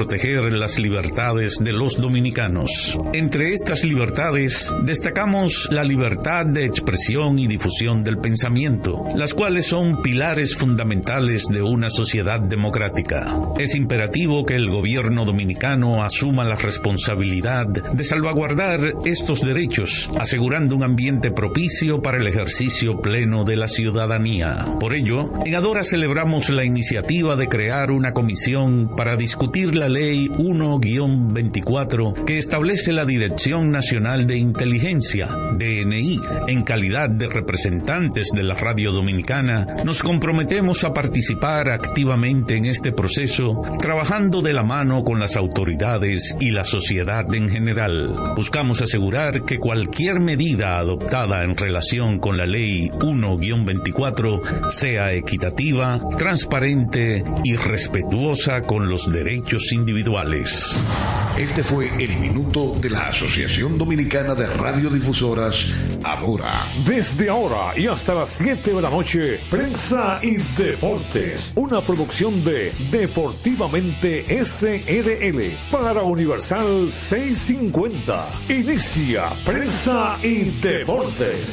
proteger las libertades de los dominicanos. Entre estas libertades destacamos la libertad de expresión y difusión del pensamiento, las cuales son pilares fundamentales de una sociedad democrática. Es imperativo que el gobierno dominicano asuma la responsabilidad de salvaguardar estos derechos, asegurando un ambiente propicio para el ejercicio pleno de la ciudadanía. Por ello, en Adora celebramos la iniciativa de crear una comisión para discutir la ley 1-24 que establece la Dirección Nacional de Inteligencia, DNI. En calidad de representantes de la radio dominicana, nos comprometemos a participar activamente en este proceso, trabajando de la mano con las autoridades y la sociedad en general. Buscamos asegurar que cualquier medida adoptada en relación con la ley 1-24 sea equitativa, transparente y respetuosa con los derechos individuales. Este fue el minuto de la Asociación Dominicana de Radiodifusoras, ahora. Desde ahora y hasta las 7 de la noche, Prensa y Deportes, una producción de Deportivamente SRL para Universal 650. Inicia Prensa y Deportes.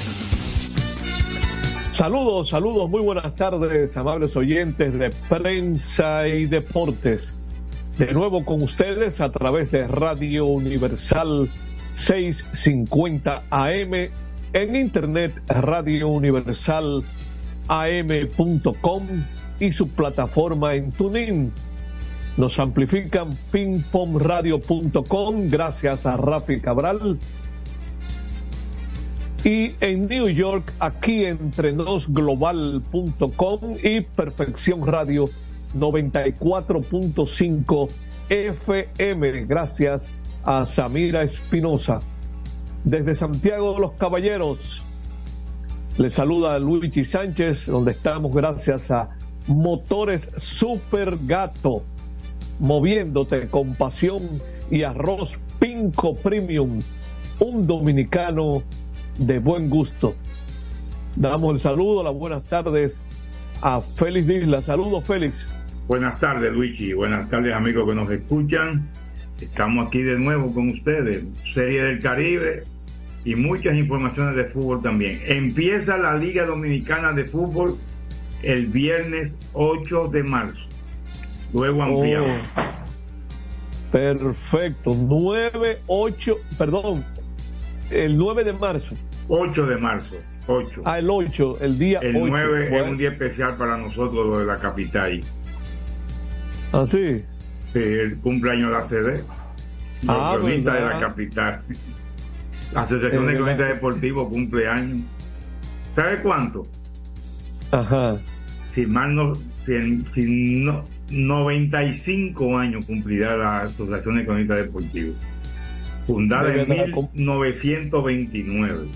Saludos, saludos, muy buenas tardes, amables oyentes de Prensa y Deportes de nuevo con ustedes a través de Radio Universal 650 AM, en internet Radio Universal am.com y su plataforma en TuneIn. Nos amplifican pingpongradio.com gracias a Rafi Cabral. Y en New York, aquí entre global.com y Perfección Radio 94.5 FM, gracias a Samira Espinosa. Desde Santiago de los Caballeros, le saluda Luigi Sánchez, donde estamos gracias a Motores Super Gato, moviéndote con pasión y arroz Pinco Premium, un dominicano de buen gusto. Damos el saludo, las buenas tardes a Félix Isla. Saludos, Félix. Buenas tardes, Luigi. Buenas tardes, amigos que nos escuchan. Estamos aquí de nuevo con ustedes. Serie del Caribe y muchas informaciones de fútbol también. Empieza la Liga Dominicana de Fútbol el viernes 8 de marzo. Luego ampliado. Oh, perfecto. 9, 8, perdón, el 9 de marzo. 8 de marzo. 8. Ah, el 8, el día El 9 es un día especial para nosotros, lo de la capital. ¿Ah, sí? Sí, el cumpleaños de la CD. Ah, de la capital. La Asociación de Cronistas Deportivos cumpleaños. ¿Sabe cuánto? Ajá. Si mal no, si, no, 95 años cumplirá la Asociación de Cronistas Deportivos. Fundada en 1929.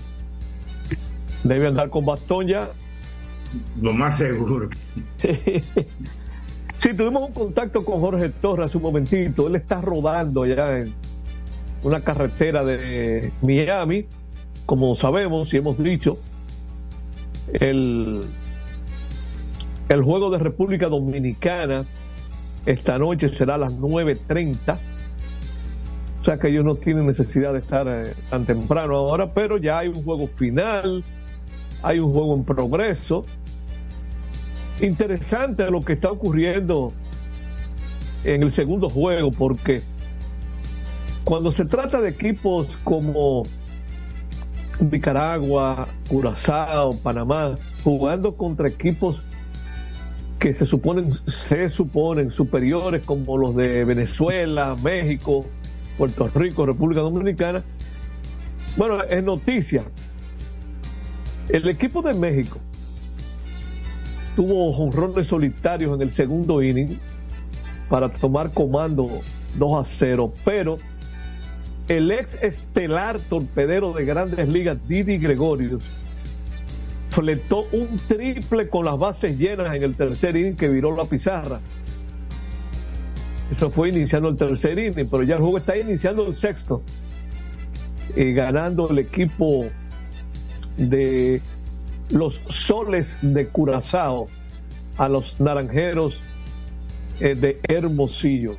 Debe andar con bastón ya. Lo más seguro. Sí, tuvimos un contacto con Jorge Torres hace un momentito. Él está rodando allá en una carretera de Miami, como sabemos y hemos dicho. El, el juego de República Dominicana esta noche será a las 9.30. O sea que ellos no tienen necesidad de estar eh, tan temprano ahora, pero ya hay un juego final, hay un juego en progreso interesante lo que está ocurriendo en el segundo juego, porque cuando se trata de equipos como Nicaragua, Curazao, Panamá, jugando contra equipos que se suponen, se suponen superiores como los de Venezuela, México, Puerto Rico, República Dominicana. Bueno, es noticia. El equipo de México tuvo jonrones solitarios en el segundo inning para tomar comando 2 a 0, pero el ex estelar torpedero de grandes ligas, Didi Gregorius, fletó un triple con las bases llenas en el tercer inning que viró la pizarra. Eso fue iniciando el tercer inning, pero ya el juego está iniciando el sexto. Y ganando el equipo de los soles de Curazao a los naranjeros eh, de Hermosillo.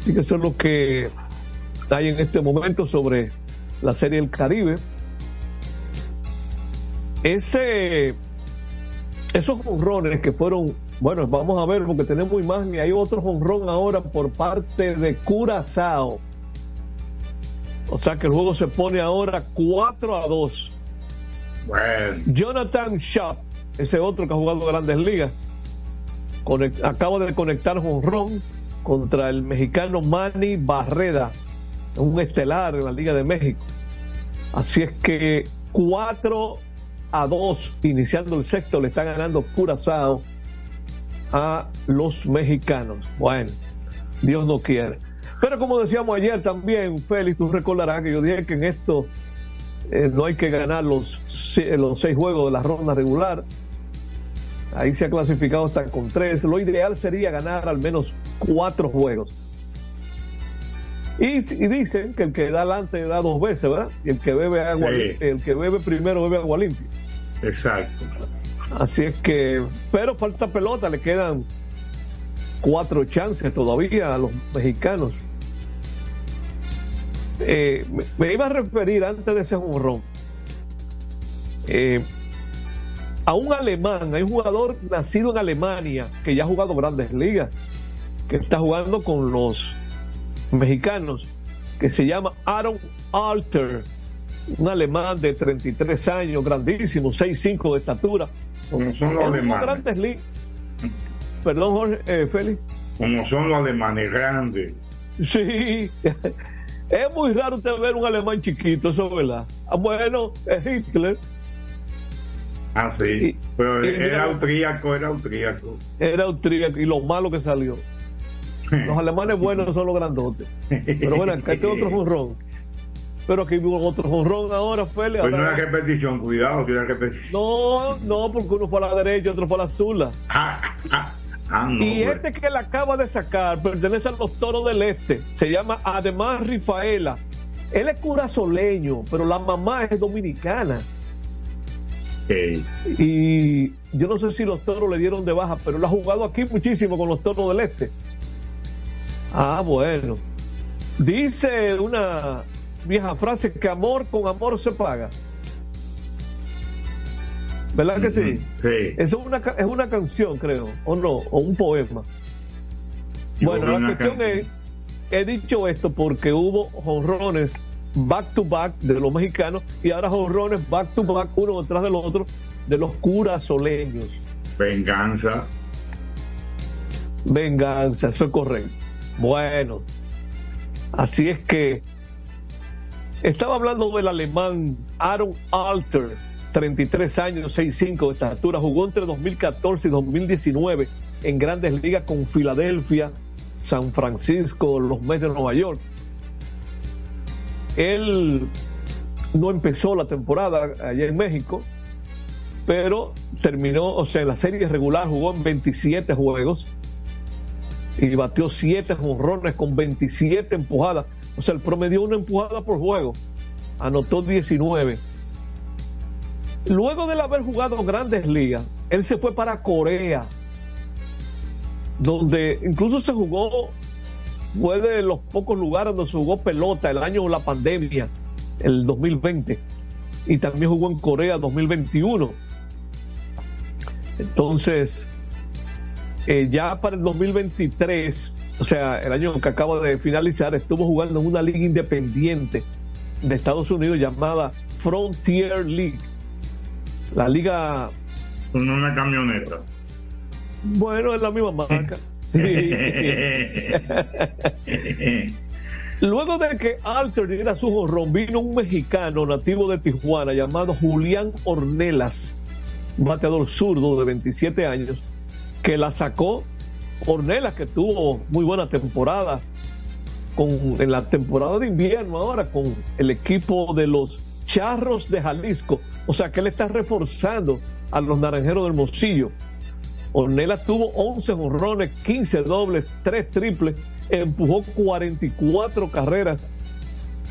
Así que eso es lo que hay en este momento sobre la Serie del Caribe. Ese, esos honrones que fueron, bueno, vamos a ver porque tenemos imagen y hay otro honrón ahora por parte de Curazao. O sea que el juego se pone ahora 4 a 2. Jonathan Schaap, ese otro que ha jugado grandes ligas, acaba de conectar honrón contra el mexicano Manny Barreda, un estelar en la Liga de México. Así es que 4 a 2, iniciando el sexto, le está ganando Curazao a los mexicanos. Bueno, Dios no quiere. Pero como decíamos ayer también, Félix, tú recordarás que yo dije que en esto eh, no hay que ganar los, los seis juegos de la ronda regular. Ahí se ha clasificado hasta con tres. Lo ideal sería ganar al menos cuatro juegos. Y, dicen que el que da adelante da dos veces, ¿verdad? Y el que bebe agua, el que bebe primero bebe agua limpia. Exacto. Así es que, pero falta pelota, le quedan cuatro chances todavía a los mexicanos. Eh, me, iba a referir antes de ese jurrón eh, a un alemán, hay un jugador nacido en Alemania que ya ha jugado grandes ligas, que está jugando con los mexicanos que se llama Aaron Alter, un alemán de 33 años, grandísimo, 6'5 de estatura. Como son los alemanes. Perdón, Jorge, eh, Félix. Como son los alemanes grandes. Sí, es muy raro usted ver un alemán chiquito, eso es verdad. Ah, bueno, es Hitler. Ah, sí. Pero era austríaco, era austríaco. Era austríaco y lo malo que salió. Los alemanes buenos son los grandotes. Pero bueno, acá este otro jonrón. Pero aquí hubo otro jonrón ahora, Félix. Pues no era repetición, cuidado, que era repetición. No, no, porque uno fue a la derecha y otro fue a la azul. Ah, ah, ah, y este que le acaba de sacar pertenece a los toros del este. Se llama Además Rifaela. Él es curazoleño, pero la mamá es dominicana. Y yo no sé si los toros le dieron de baja, pero él ha jugado aquí muchísimo con los toros del este. Ah, bueno. Dice una vieja frase que amor con amor se paga. ¿Verdad que sí? Sí. Es una, es una canción, creo, o no, o un poema. bueno, la cuestión es, he dicho esto porque hubo jonrones back to back de los mexicanos y ahora jonrones back to back uno detrás del otro de los curasoleños. Venganza. Venganza, eso es correcto. Bueno, así es que estaba hablando del alemán Aaron Alter, 33 años, 6'5 de estatura, jugó entre 2014 y 2019 en grandes ligas con Filadelfia, San Francisco, los Mets de Nueva York. Él no empezó la temporada allá en México, pero terminó, o sea, en la serie regular jugó en 27 juegos y batió 7 jonrones con 27 empujadas. O sea, el promedio una empujada por juego. Anotó 19. Luego de haber jugado grandes ligas, él se fue para Corea, donde incluso se jugó, fue de los pocos lugares donde se jugó pelota el año de la pandemia, el 2020, y también jugó en Corea 2021. Entonces, eh, ya para el 2023, o sea, el año que acaba de finalizar, estuvo jugando en una liga independiente de Estados Unidos llamada Frontier League. La liga... Con una camioneta. Bueno, es la misma marca. Luego de que Alter diera su jorrón, vino un mexicano nativo de Tijuana llamado Julián Ornelas, bateador zurdo de 27 años, que la sacó Ornelas, que tuvo muy buena temporada con, en la temporada de invierno ahora con el equipo de los Charros de Jalisco. O sea que él está reforzando a los Naranjeros del Mocillo. Ornelas tuvo 11 honrones, 15 dobles, 3 triples, empujó 44 carreras,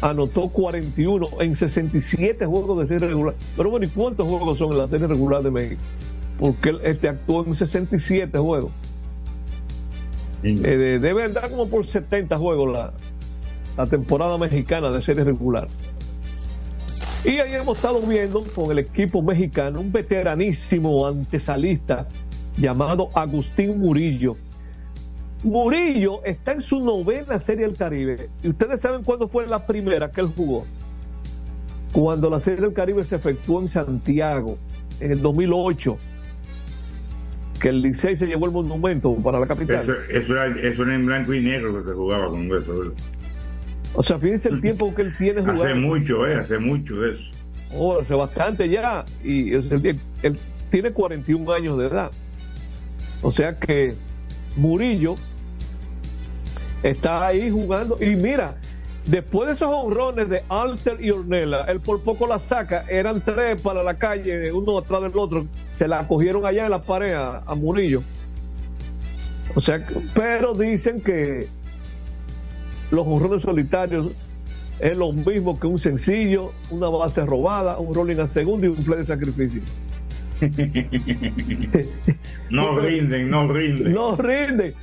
anotó 41 en 67 juegos de serie regular. Pero bueno, ¿y cuántos juegos son en la serie regular de México? porque él este, actuó en 67 juegos. Eh, debe andar como por 70 juegos la, la temporada mexicana de serie regular. Y ahí hemos estado viendo con el equipo mexicano un veteranísimo antesalista llamado Agustín Murillo. Murillo está en su novena serie del Caribe. ¿Y ustedes saben cuándo fue la primera que él jugó? Cuando la serie del Caribe se efectuó en Santiago, en el 2008 que el Licey se llevó el monumento para la capital. Eso, era, eso era en blanco y negro que se jugaba con eso. O sea, fíjense el tiempo que él tiene jugando. Hace mucho, eh, hace mucho eso. Oh, hace bastante ya. Y él, tiene 41 años de edad. O sea que Murillo está ahí jugando. Y mira, después de esos honrones de Alter y Ornella, él por poco la saca. Eran tres para la calle, uno atrás del otro. Se la cogieron allá en la pared a Murillo. O sea, pero dicen que los honrones solitarios es lo mismo que un sencillo, una base robada, un rolling al segundo y un play de sacrificio. no rinden, no rinden. No rinden.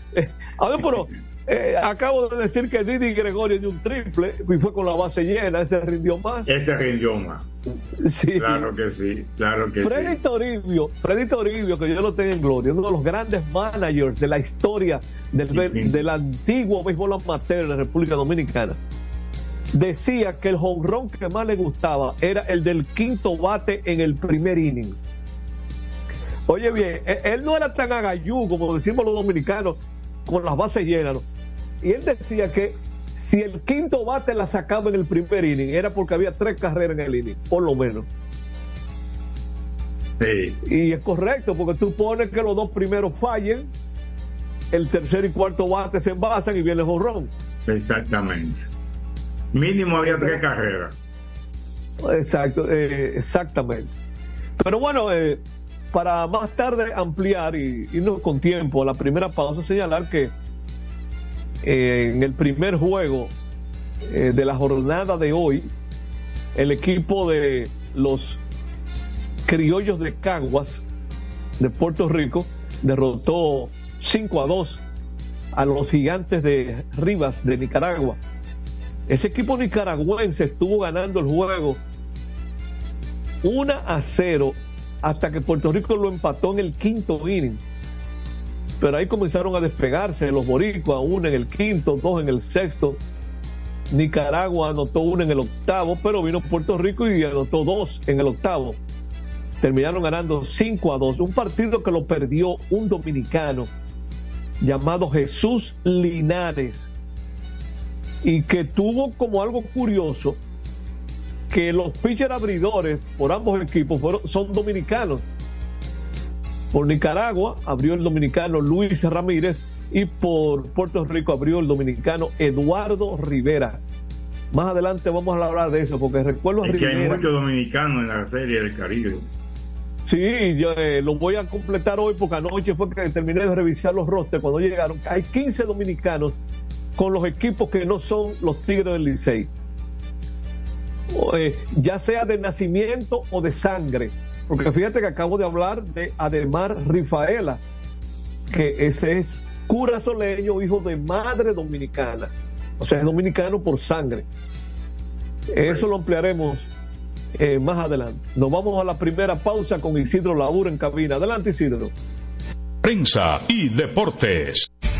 A ver, pero eh, acabo de decir que Didi Gregorio dio un triple y fue con la base llena, ese rindió más. Ese rindió más. Sí. Claro que sí, claro que Freddy sí. Toribio, Freddy Toribio, que yo lo tengo en gloria, uno de los grandes managers de la historia del, del antiguo béisbol amateur de la República Dominicana, decía que el jonrón que más le gustaba era el del quinto bate en el primer inning. Oye bien, e, él no era tan agayú como decimos los dominicanos, con las bases llenas. Y él decía que si el quinto bate la sacaba en el primer inning, era porque había tres carreras en el inning, por lo menos. Sí. Y es correcto, porque tú pones que los dos primeros fallen, el tercer y cuarto bate se envasan y viene el jorrón. Exactamente. Mínimo había tres carreras. Exacto, eh, exactamente. Pero bueno, eh, para más tarde ampliar y irnos con tiempo a la primera pausa, señalar que eh, en el primer juego eh, de la jornada de hoy, el equipo de los criollos de Caguas de Puerto Rico derrotó 5 a 2 a los gigantes de Rivas de Nicaragua. Ese equipo nicaragüense estuvo ganando el juego 1 a 0 hasta que Puerto Rico lo empató en el quinto inning pero ahí comenzaron a despegarse los boricuas, uno en el quinto, dos en el sexto. Nicaragua anotó uno en el octavo, pero vino Puerto Rico y anotó dos en el octavo. Terminaron ganando 5 a 2. Un partido que lo perdió un dominicano llamado Jesús Linares y que tuvo como algo curioso que los pitcher abridores por ambos equipos fueron, son dominicanos por Nicaragua abrió el dominicano Luis Ramírez y por Puerto Rico abrió el dominicano Eduardo Rivera. Más adelante vamos a hablar de eso, porque recuerdo a que hay muchos dominicanos en la serie del Caribe. Sí, yo eh, lo voy a completar hoy porque anoche fue que terminé de revisar los rosters cuando llegaron. Hay 15 dominicanos con los equipos que no son los Tigres del Licey. Eh, ya sea de nacimiento o de sangre. Porque fíjate que acabo de hablar de Ademar Rifaela, que ese es cura soleño, hijo de madre dominicana. O sea, es dominicano por sangre. Eso lo ampliaremos eh, más adelante. Nos vamos a la primera pausa con Isidro Laura en cabina. Adelante, Isidro. Prensa y deportes.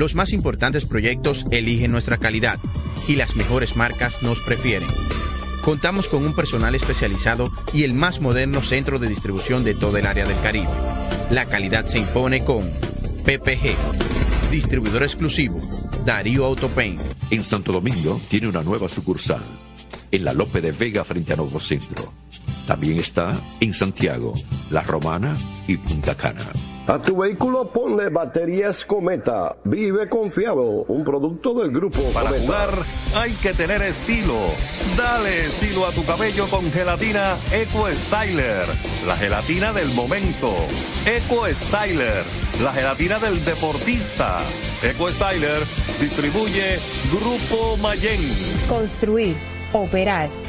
Los más importantes proyectos eligen nuestra calidad y las mejores marcas nos prefieren. Contamos con un personal especializado y el más moderno centro de distribución de todo el área del Caribe. La calidad se impone con PPG, distribuidor exclusivo, Darío Autopain. En Santo Domingo tiene una nueva sucursal, en la Lope de Vega frente a Nuevo Centro. También está en Santiago, La Romana y Punta Cana. A tu vehículo ponle baterías Cometa. Vive confiado, un producto del grupo Para Cometa. jugar hay que tener estilo. Dale estilo a tu cabello con gelatina Eco Styler, la gelatina del momento. Eco Styler, la gelatina del deportista. Eco Styler distribuye Grupo Mayen. Construir, operar,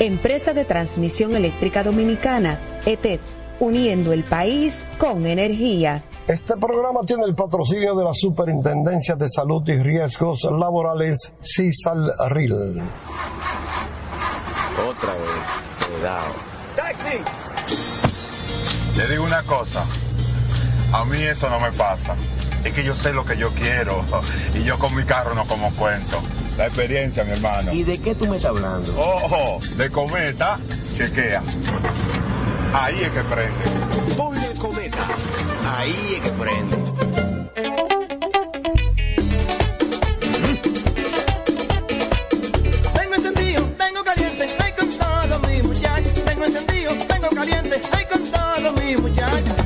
Empresa de Transmisión Eléctrica Dominicana, ETED, uniendo el país con energía. Este programa tiene el patrocinio de la Superintendencia de Salud y Riesgos Laborales, CISALRIL. Otra vez, cuidado. ¡Taxi! Le digo una cosa. A mí eso no me pasa. Es que yo sé lo que yo quiero. Y yo con mi carro no como cuento. La experiencia, mi hermano. ¿Y de qué tú me estás hablando? Ojo, de cometa, chequea. Ahí es que prende. Ponle cometa. Ahí es que prende. Vengo encendido, vengo caliente, ay con todos mis muchachos.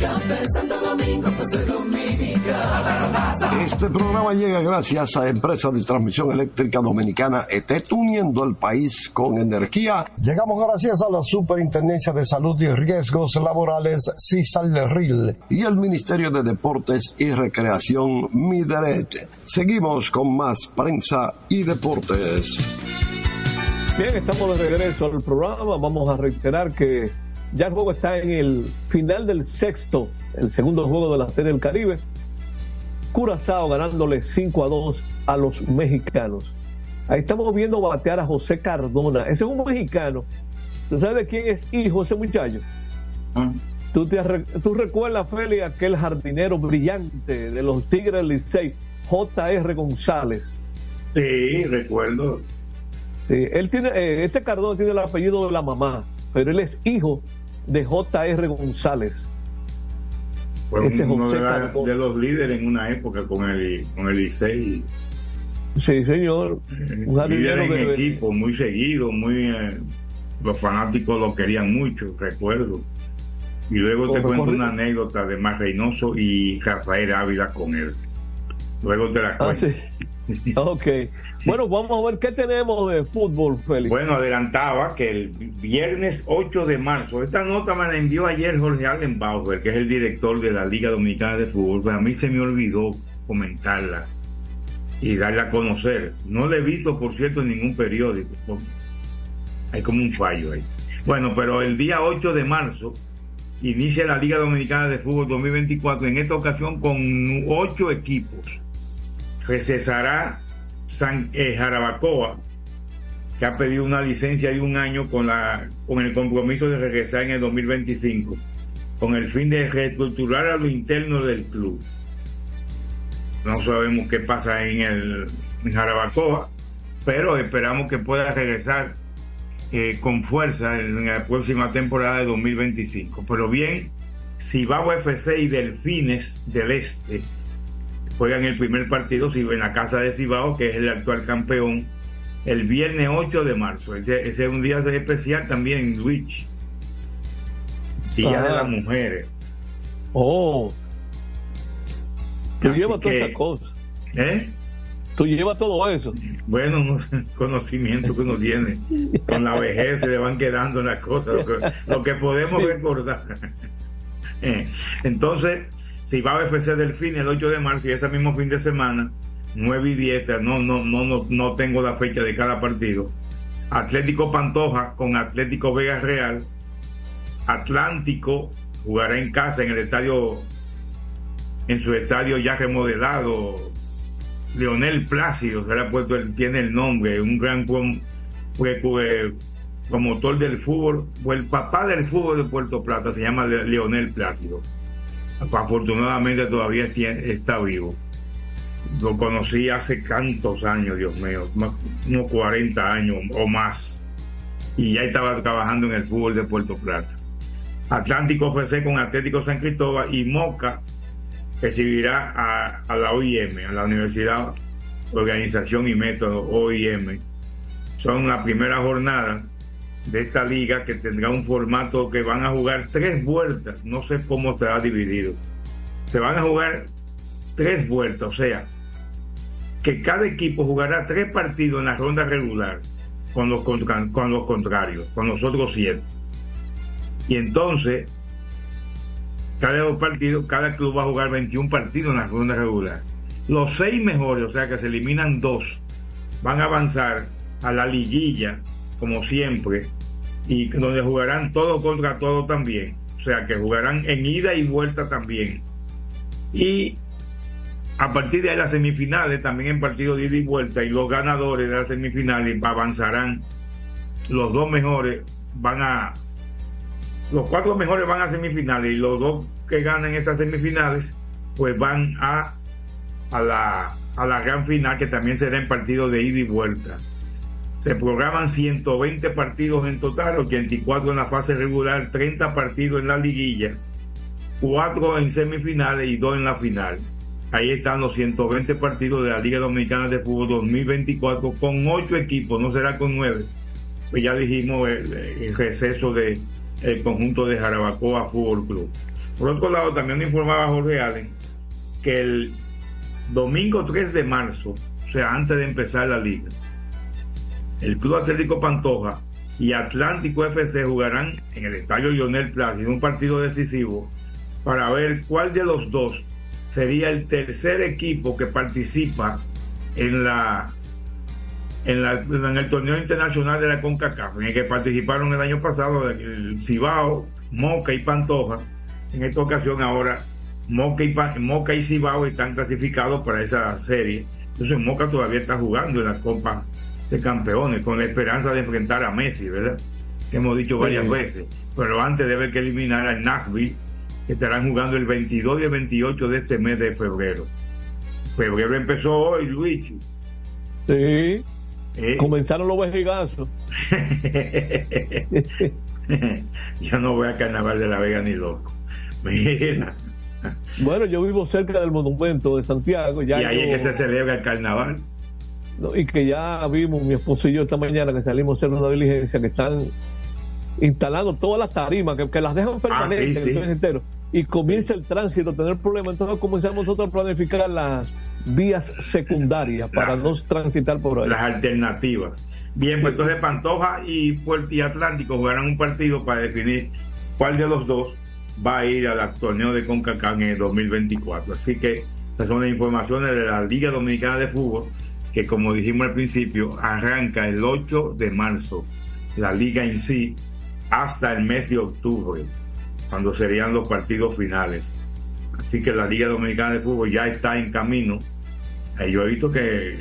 Café Santo Domingo. Este programa llega gracias a Empresa de Transmisión Eléctrica Dominicana ETET, uniendo el país con energía. Llegamos gracias a la Superintendencia de Salud y Riesgos Laborales, CISALRIL, y el Ministerio de Deportes y Recreación, MIDERET. Seguimos con más prensa y deportes. Bien, estamos de regreso al programa. Vamos a reiterar que ya el juego está en el final del sexto, el segundo juego de la Serie del Caribe. Curazao ganándole 5 a 2 a los mexicanos. Ahí estamos viendo batear a José Cardona. Ese es un mexicano. ¿Tú sabes de quién es hijo ese muchacho? ¿Tú, te, ¿Tú recuerdas, Feli, aquel jardinero brillante de los Tigres del Licey, J.R. González? Sí, recuerdo. Sí, él tiene, eh, este Cardona tiene el apellido de la mamá, pero él es hijo de J.R. González. Fue Ese uno José de, la- Cardona. de los líderes en una época con el, con el Licey. Sí, señor. Un jardinero Líder en de- equipo, muy seguido, muy eh, los fanáticos lo querían mucho, recuerdo. Y luego te cuento una anécdota de Mar Reynoso y Rafael Ávila con él. Luego te la Ah, cuento. sí. Ok. Bueno, vamos a ver qué tenemos de fútbol, Félix. Bueno, adelantaba que el viernes 8 de marzo, esta nota me la envió ayer Jorge Allen Bauer, que es el director de la Liga Dominicana de Fútbol, pero a mí se me olvidó comentarla. y darle a conocer. No le he visto, por cierto, en ningún periódico. Hay como un fallo ahí. Bueno, pero el día 8 de marzo inicia la Liga Dominicana de Fútbol 2024, en esta ocasión con ocho equipos. Recesará San eh, Jarabacoa, que ha pedido una licencia de un año con, la, con el compromiso de regresar en el 2025, con el fin de reestructurar a lo interno del club. No sabemos qué pasa en el Jarabacoa, pero esperamos que pueda regresar eh, con fuerza en la próxima temporada de 2025. Pero bien, Cibao FC y Delfines del Este juegan el primer partido en la casa de Cibao, que es el actual campeón, el viernes 8 de marzo. Ese, ese es un día especial también, Luis. Día de Ajá. las mujeres. Oh. Tú Así llevas todas esas cosas. ¿Eh? Tú llevas todo eso. Bueno, unos conocimientos que uno tiene. Con la vejez se le van quedando las cosas, lo que, lo que podemos Sí. recordar. Eh, Entonces, si va a FC Delfín el 8 de marzo y ese mismo fin de semana, 9 y 10, no, no, no, no, no tengo la fecha de cada partido. Atlético Pantoja con Atlético Vega Real. Atlántico jugará en casa en el estadio, en su estadio ya remodelado, Leonel Plácido, se le ha puesto, tiene el nombre, un gran prom- promotor del fútbol, fue el papá del fútbol de Puerto Plata, se llama Le- Leonel Plácido. Afortunadamente todavía está vivo. Lo conocí hace tantos años, Dios mío, unos 40 años o más. Y ya estaba trabajando en el fútbol de Puerto Plata. Atlántico FC con Atlético San Cristóbal y Moca recibirá a, a la OIM, a la Universidad Organización y Método OIM. Son la primera jornada de esta liga que tendrá un formato que van a jugar tres vueltas, no sé cómo será dividido. Se van a jugar tres vueltas, o sea, que cada equipo jugará tres partidos en la ronda regular con los, contra- con los contrarios, con los otros siete. Y entonces, cada dos partidos, cada club va a jugar 21 partidos en la ronda regular. Los seis mejores, o sea que se eliminan dos, van a avanzar a la liguilla, como siempre, y donde jugarán todo contra todo también. O sea que jugarán en ida y vuelta también. Y a partir de ahí las semifinales, también en partido de ida y vuelta, y los ganadores de las semifinales avanzarán. Los dos mejores van a los cuatro mejores van a semifinales y los dos que ganan esas semifinales pues van a a la, a la gran final que también será en partido de ida y vuelta. Se programan 120 partidos en total, 84 en la fase regular, 30 partidos en la liguilla, 4 en semifinales y 2 en la final. Ahí están los 120 partidos de la Liga Dominicana de Fútbol 2024 con 8 equipos, no será con 9. Pues ya dijimos el, receso de el conjunto de Jarabacoa Fútbol Club. Por otro lado, también informaba Jorge Allen que el domingo 3 de marzo, o sea, antes de empezar la liga, el Club Atlético Pantoja y Atlántico FC jugarán en el Estadio Lionel Plaza en un partido decisivo para ver cuál de los dos sería el tercer equipo que participa en la en, la, en el torneo internacional de la CONCACAF, en el que participaron el año pasado el Cibao, Moca y Pantoja. En esta ocasión ahora Moca y, Moca y Cibao están clasificados para esa serie. Entonces Moca todavía está jugando en la Copa de Campeones con la esperanza de enfrentar a Messi, ¿verdad? Que hemos dicho varias Sí. veces. Pero antes debe que eliminar al Nashville, que estarán jugando el 22 y el 28 de este mes de febrero. Febrero empezó hoy, Luigi. Sí. Eh. Comenzaron los vejigazos. Yo no voy a Carnaval de la Vega ni loco. Mira. Bueno, yo vivo cerca del monumento de Santiago. Ya y ahí yo- es que se celebra el carnaval. No, y que ya vimos mi esposo y yo esta mañana que salimos a hacer una diligencia que están instalando todas las tarimas que, que las dejan permanentes Ah, sí, el sí. entero y comienza el tránsito a tener problemas entonces comenzamos nosotros a planificar las vías secundarias para Las- no transitar por ahí Las alternativas. Bien, pues entonces Pantoja y Puerto y Atlántico jugarán un partido para definir cuál de los dos va a ir al torneo de CONCACAF en el 2024. Así que Estas son las informaciones de la Liga Dominicana de Fútbol, que como dijimos al principio, arranca el 8 de marzo, la liga en sí, hasta el mes de octubre, cuando serían los partidos finales. Así que la Liga Dominicana de Fútbol ya está en camino. Eh, yo he visto que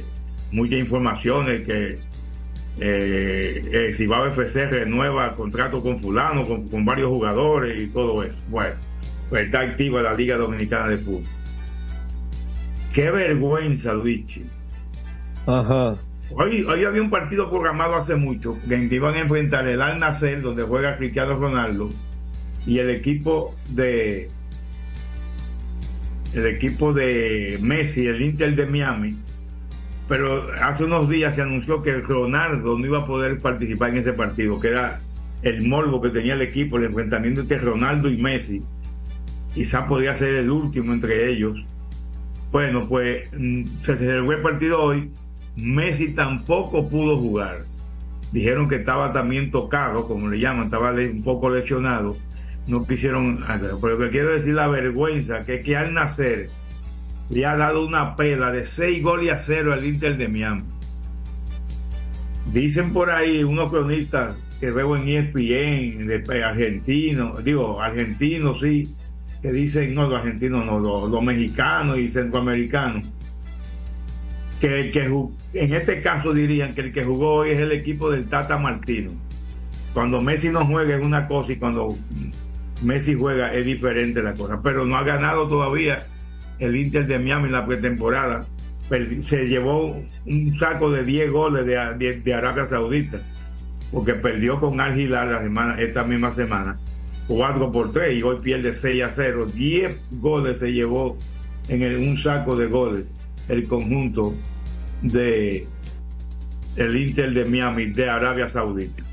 muchas informaciones que eh, eh, Cibao FC renueva contrato con fulano, con, con varios jugadores y todo eso. Bueno, pues está activa la Liga Dominicana de Fútbol. Qué vergüenza, Luigi. Ajá. Hoy, hoy había un partido programado hace mucho en que iban a enfrentar el Al Nacer, donde juega Cristiano Ronaldo, y el equipo de el equipo de Messi, el Inter de Miami. Pero hace unos días se anunció que Ronaldo no iba a poder participar en ese partido, que era el morbo que tenía el equipo, el enfrentamiento entre Ronaldo y Messi. Quizá podría ser el último entre ellos. Bueno, pues mm, se celebró el partido hoy. Messi tampoco pudo jugar. Dijeron que estaba también tocado, como le llaman, estaba un poco lesionado. No quisieron, hacerlo. pero lo que quiero decir la vergüenza, que que al nacer le ha dado una pela de 6 goles a 0 al Inter de Miami. Dicen por ahí unos cronistas que veo en ESPN, argentinos, digo, argentinos sí, que dicen, no, los argentinos no, los mexicanos y centroamericanos, que el que en este caso dirían que el que jugó hoy es el equipo del Tata Martino. Cuando Messi no juega es una cosa y cuando Messi juega es diferente la cosa, pero no ha ganado todavía el Inter de Miami en la pretemporada. Se llevó un saco de 10 goles de, de- Arabia Saudita, porque perdió con Al la semana, esta misma semana, 4 por 3 y hoy pierde 6 a 0. 10 goles se llevó en un saco de goles el conjunto de el Inter de Miami de Arabia Saudita.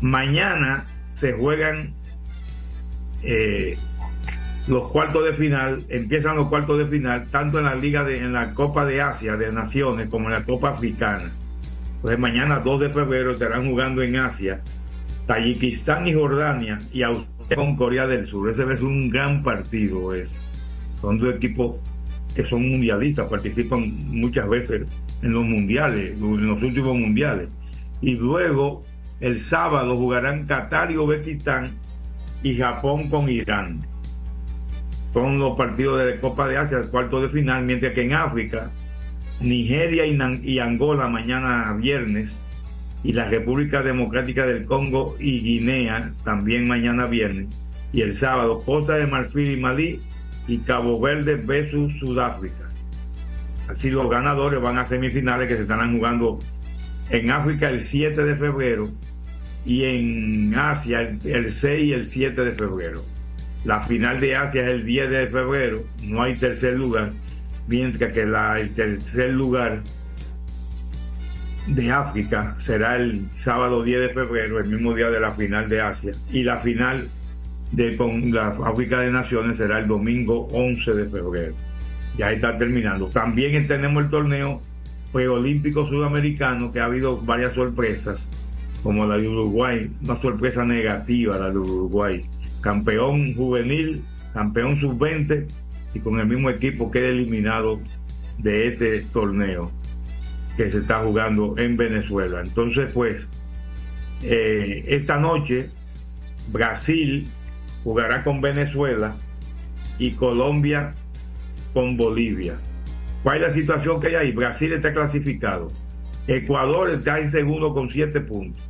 Mañana se juegan eh, los cuartos de final, empiezan los cuartos de final, tanto en la Liga de, en la Copa de Asia de Naciones como en la Copa Africana. Entonces mañana 2 de febrero estarán jugando en Asia, Tayikistán y Jordania y Australia con Corea del Sur. Ese es un gran partido. Es. Son dos equipos que son mundialistas, participan muchas veces en los mundiales, en los últimos mundiales. Y luego el sábado jugarán Qatar y Uzbekistán y Japón con Irán. Son los partidos de la Copa de Asia, cuarto de final, mientras que en África, Nigeria y Angola mañana viernes, y la República Democrática del Congo y Guinea también mañana viernes, y el sábado Costa de Marfil y Malí y Cabo Verde versus Sudáfrica. Así los ganadores van a semifinales que se estarán jugando en África el 7 de febrero y en Asia el, el 6 y el 7 de febrero. La final de Asia es el 10 de febrero, no hay tercer lugar, mientras que el tercer lugar de África será el sábado 10 de febrero, el mismo día de la final de Asia, y la final de con la África de Naciones será el domingo 11 de febrero. Ya está terminando. También tenemos el torneo preolímpico sudamericano que ha habido varias sorpresas, como la de Uruguay, una sorpresa negativa la de Uruguay. Campeón juvenil, campeón sub-20 y con el mismo equipo queda eliminado de este torneo que se está jugando en Venezuela. Entonces, pues, eh, esta noche Brasil jugará con Venezuela y Colombia con Bolivia. ¿Cuál es la situación que hay ahí? Brasil está clasificado. Ecuador está en segundo con siete puntos.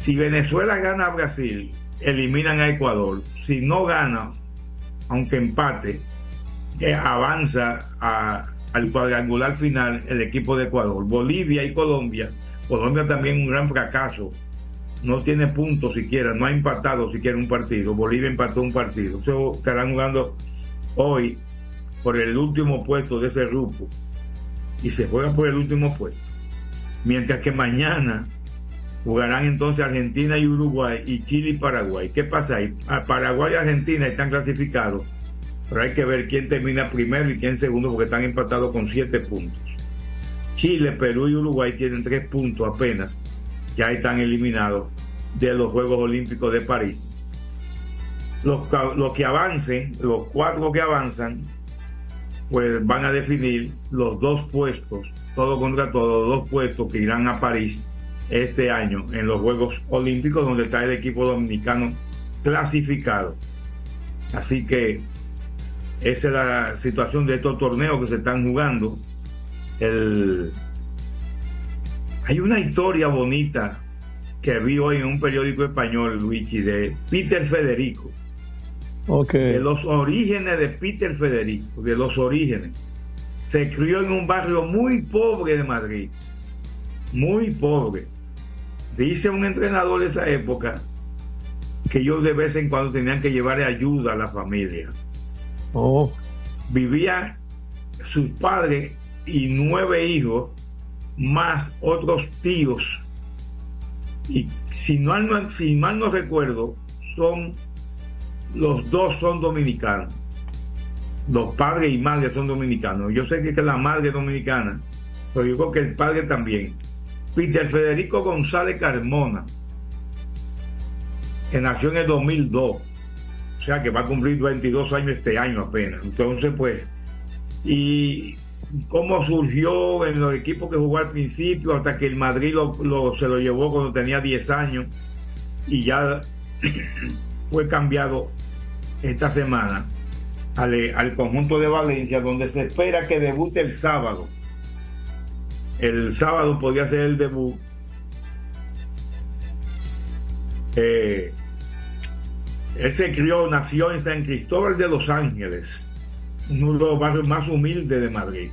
Si Venezuela gana a Brasil, eliminan a Ecuador. Si no gana, aunque empate, eh, avanza al cuadrangular final el equipo de Ecuador. Bolivia y Colombia. Colombia también un gran fracaso. No tiene puntos siquiera, no ha empatado siquiera un partido. Bolivia empató un partido. Eso estarán jugando hoy por el último puesto de ese grupo. Y se juega por el último puesto. Mientras que mañana jugarán entonces Argentina y Uruguay y Chile y Paraguay. ¿Qué pasa ahí? A Paraguay y Argentina están clasificados, pero hay que ver quién termina primero y quién segundo porque están empatados con siete puntos. Chile, Perú y Uruguay tienen tres puntos apenas, ya están eliminados de los Juegos Olímpicos de París. los, que avancen, los cuatro que avanzan, pues van a definir los dos puestos, todo contra todo, los dos puestos que irán a París este año en los Juegos Olímpicos, donde está el equipo dominicano clasificado. Así que esa es la situación de estos torneos que se están jugando. El... Hay una historia bonita que vi hoy en un periódico español, Luigi, de Peter Federico. De los orígenes de Peter Federico, de los orígenes. Se crió en un barrio muy pobre de Madrid. Muy pobre. Dice un entrenador de esa época que ellos de vez en cuando tenían que llevarle ayuda a la familia. Oh. Vivía sus padres y nueve hijos, más otros tíos. Y si no, si mal no recuerdo, son los dos son dominicanos. Los padres y madres son dominicanos. Yo sé que la madre es dominicana, pero yo creo que el padre también. Peter Federico González Carmona, que nació en el 2002, o sea que va a cumplir 22 años este año apenas. Entonces, pues, y cómo surgió en los equipos que jugó al principio, hasta que el Madrid se lo llevó cuando tenía 10 años y ya fue cambiado esta semana al, conjunto de Valencia, donde se espera que debute el sábado el sábado podía ser el debut. Eh, él se crió, nació en San Cristóbal de los Ángeles, uno de los barrios más humildes de Madrid.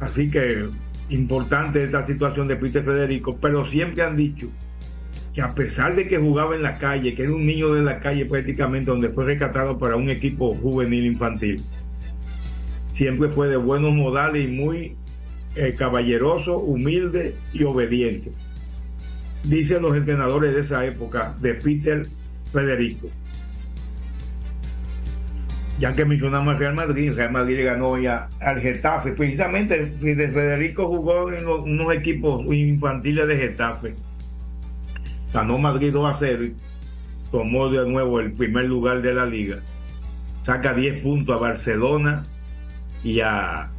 Así que importante esta situación de Peter Federico, pero siempre han dicho que a pesar de que jugaba en la calle, que era un niño de la calle prácticamente, donde fue rescatado para un equipo juvenil infantil, siempre fue de buenos modales y muy eh, caballeroso, humilde y obediente. Dicen los entrenadores de esa época de Peter Federico. Ya que mencionamos al Real Madrid, Real Madrid ganó ya al Getafe. Precisamente Federico jugó en unos equipos infantiles de Getafe. Ganó Madrid 2 a 0 y tomó de nuevo el primer lugar de la liga. Saca 10 puntos a Barcelona y a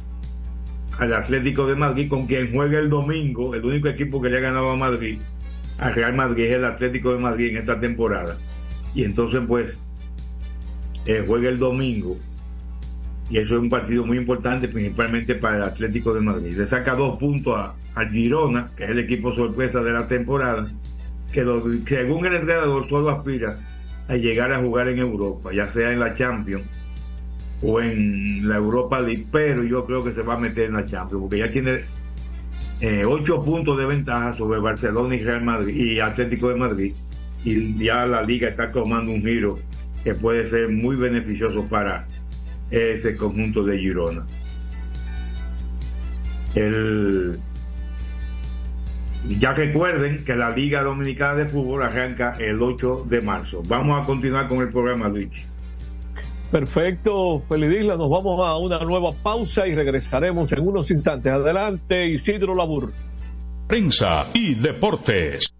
al Atlético de Madrid, con quien juega el domingo, el único equipo que le ha ganado a Madrid, al Real Madrid es el Atlético de Madrid en esta temporada. Y entonces pues juega el domingo. Y eso es un partido muy importante, principalmente para el Atlético de Madrid. Le saca dos puntos a, Girona, que es el equipo sorpresa de la temporada, que según el entrenador solo aspira a llegar a jugar en Europa, ya sea en la Champions o en la Europa League, pero yo creo que se va a meter en la Champions, porque ya tiene eh, ocho puntos de ventaja sobre Barcelona y Real Madrid y Atlético de Madrid, y ya la liga está tomando un giro que puede ser muy beneficioso para ese conjunto de Girona. El, ya recuerden que la Liga Dominicana de Fútbol arranca el 8 de marzo. Vamos a continuar con el programa, Luis. Perfecto, Felidisla, nos vamos a una nueva pausa y regresaremos en unos instantes. Adelante, Isidro Labur. Prensa y deportes.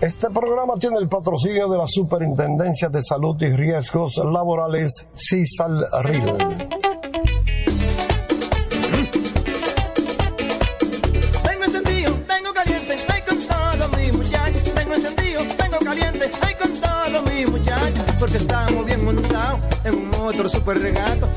Este programa tiene el patrocinio de la Superintendencia de Salud y Riesgos Laborales, CISAL-RIL. Porque estamos bien montados en un super regato.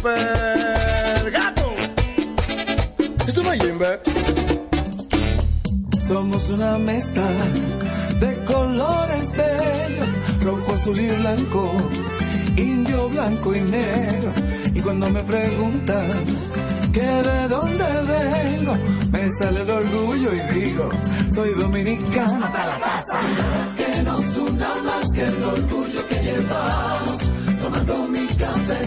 Super gato. Esto no es Jimbe. Somos una mezcla de colores bellos, rojo, azul y blanco, indio, blanco y negro. Y cuando me preguntan que de dónde vengo, me sale el orgullo y digo, soy dominicano hasta la taza. Que nos una más que el orgullo que llevamos, tomando mi café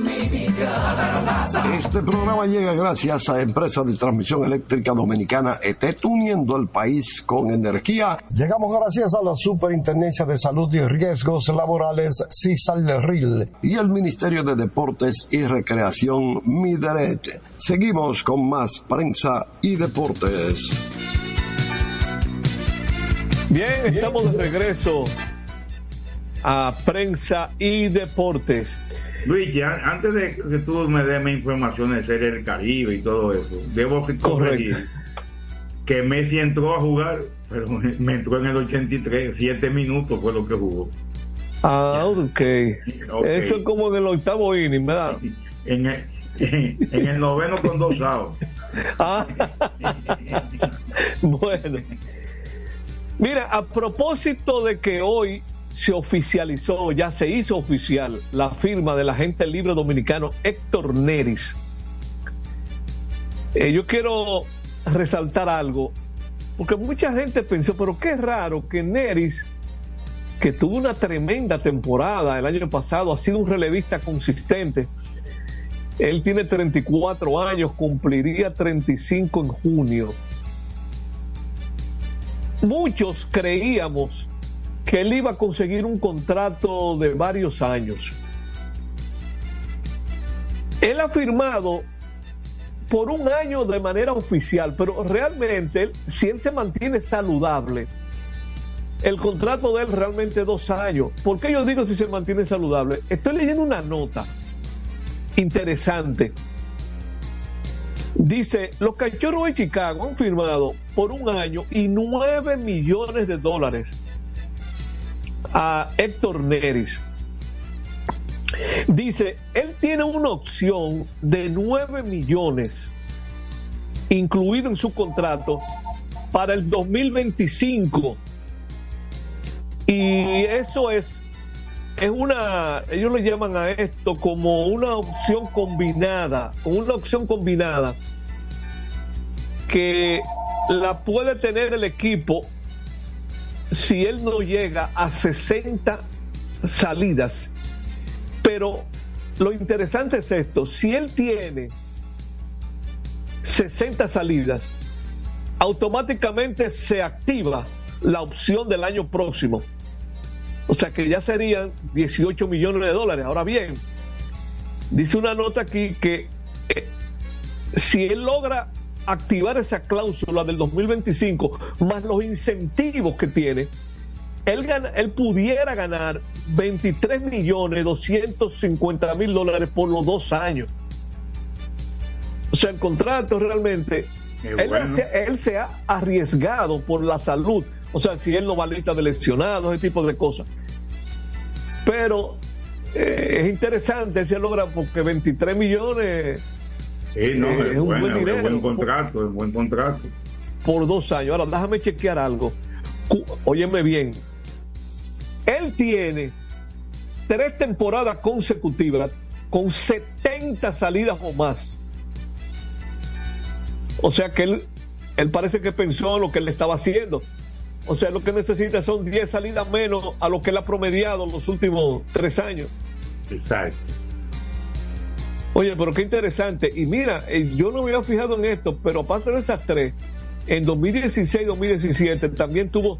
Este programa llega gracias a Empresa de Transmisión Eléctrica Dominicana ETET, uniendo el país con energía. Llegamos gracias a la Superintendencia de Salud y Riesgos Laborales, CISAL-RIL, y el Ministerio de Deportes y Recreación, MIDERET. Seguimos con más prensa y deportes. Bien, estamos de regreso a prensa y deportes. Luigi, an- antes de que tú me des mi información de Serie del Caribe y todo eso, debo corregir que Messi entró a jugar, pero me entró en el 83, 7 minutos fue lo que jugó. Ah, ok. Ok. Eso es como en el octavo inning, ¿verdad? En el, en el noveno con dos outs. Ah, bueno. Mira, a propósito de que hoy se oficializó, ya se hizo oficial la firma del agente libre dominicano Héctor Neris. Eh, yo quiero resaltar algo, porque mucha gente pensó, pero qué raro que Neris, que tuvo una tremenda temporada el año pasado, ha sido un relevista consistente. Él tiene 34 años, cumpliría 35 en junio. Muchos creíamos que él iba a conseguir un contrato de varios años. Él ha firmado por un año de manera oficial, pero realmente, si él se mantiene saludable, el contrato de él realmente dos años. ¿Por qué yo digo si se mantiene saludable? Estoy leyendo una nota interesante Dice, los cachorros de Chicago han firmado por un año y 9 millones de dólares a Héctor Neris. Dice, él tiene una opción de 9 millones incluido en su contrato para el 2025. Y eso es, es una, ellos le llaman a esto como una opción combinada, una opción combinada que la puede tener el equipo si él no llega a 60 salidas. Pero lo interesante es esto, si él tiene 60 salidas, automáticamente se activa la opción del año próximo. O sea que ya serían 18 millones de dólares. Ahora bien, dice una nota aquí que eh, si él logra activar esa cláusula del 2025 más los incentivos que tiene, él, él pudiera ganar 23 millones 250 mil dólares por los dos años. O sea, el contrato realmente, él, se, ha arriesgado por la salud. O sea, si él no va a lista de lesionados, ese tipo de cosas. Pero eh, es interesante si él logra, porque 23 millones sí, no, eh, es, un buen dinero. Es buen contrato, es buen contrato. Por dos años. Ahora, déjame chequear algo. Óyeme bien. Él tiene tres temporadas consecutivas con 70 salidas o más. O sea que él, él parece que pensó en lo que él estaba haciendo. O sea, lo que necesita son 10 salidas menos a lo que él ha promediado en los últimos tres años. Exacto. Oye, pero qué interesante. Y mira, eh, yo no me había fijado en esto, pero aparte de esas tres, en 2016-2017 también tuvo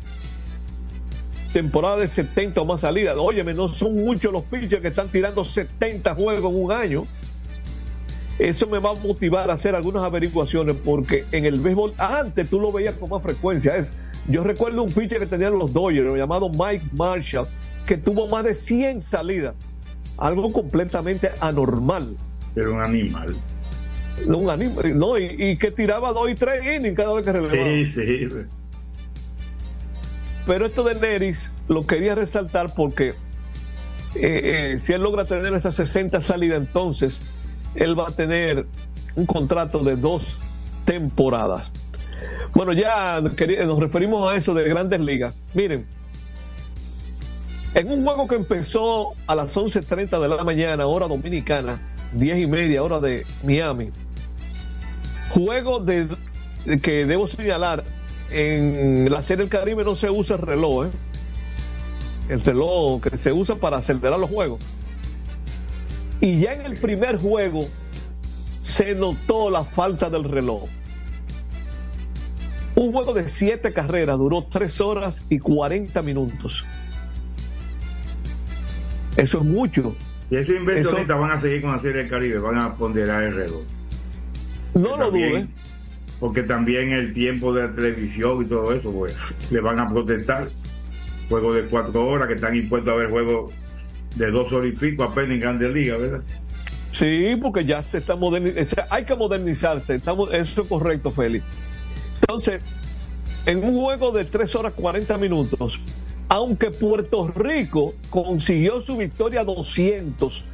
temporada de 70 o más salidas. Óyeme, no son muchos los pitchers que están tirando 70 juegos en un año eso me va a motivar a hacer algunas averiguaciones porque en el béisbol antes tú lo veías con más frecuencia. Es, yo recuerdo un pitcher que tenían los Dodgers llamado Mike Marshall que tuvo más de 100 salidas, algo completamente anormal. Pero un animal. un animal, no, y, que tiraba dos y tres innings cada vez que relevaba. Sí, sí. Pero esto de Neris lo quería resaltar porque eh, eh, si él logra tener esas 60 salidas, entonces él va a tener un contrato de dos temporadas. Bueno, ya nos referimos a eso de grandes ligas. Miren, en un juego que empezó a las 11.30 de la mañana, hora dominicana, 10 y media, hora de Miami, juego de, que debo señalar, en la serie del Caribe no se usa el reloj, ¿eh? el reloj que se usa para acelerar los juegos. Y ya en el primer juego se notó la falta del reloj. Un juego de siete carreras duró tres horas y 40 minutos. Eso es mucho. Y esos inversionistas van a seguir con la Serie del Caribe, van a ponderar el reloj. No lo dudes. Porque también el tiempo de la televisión y todo eso, pues, le van a protestar. Juegos de cuatro horas que están impuestos a ver juegos de dos horas y pico apenas en Grandes Ligas, ¿verdad? Sí, porque ya se está modernizando, hay que modernizarse, estamos, eso es correcto, Félix. Entonces, en un juego de 3 horas 40 minutos, aunque Puerto Rico consiguió su victoria 200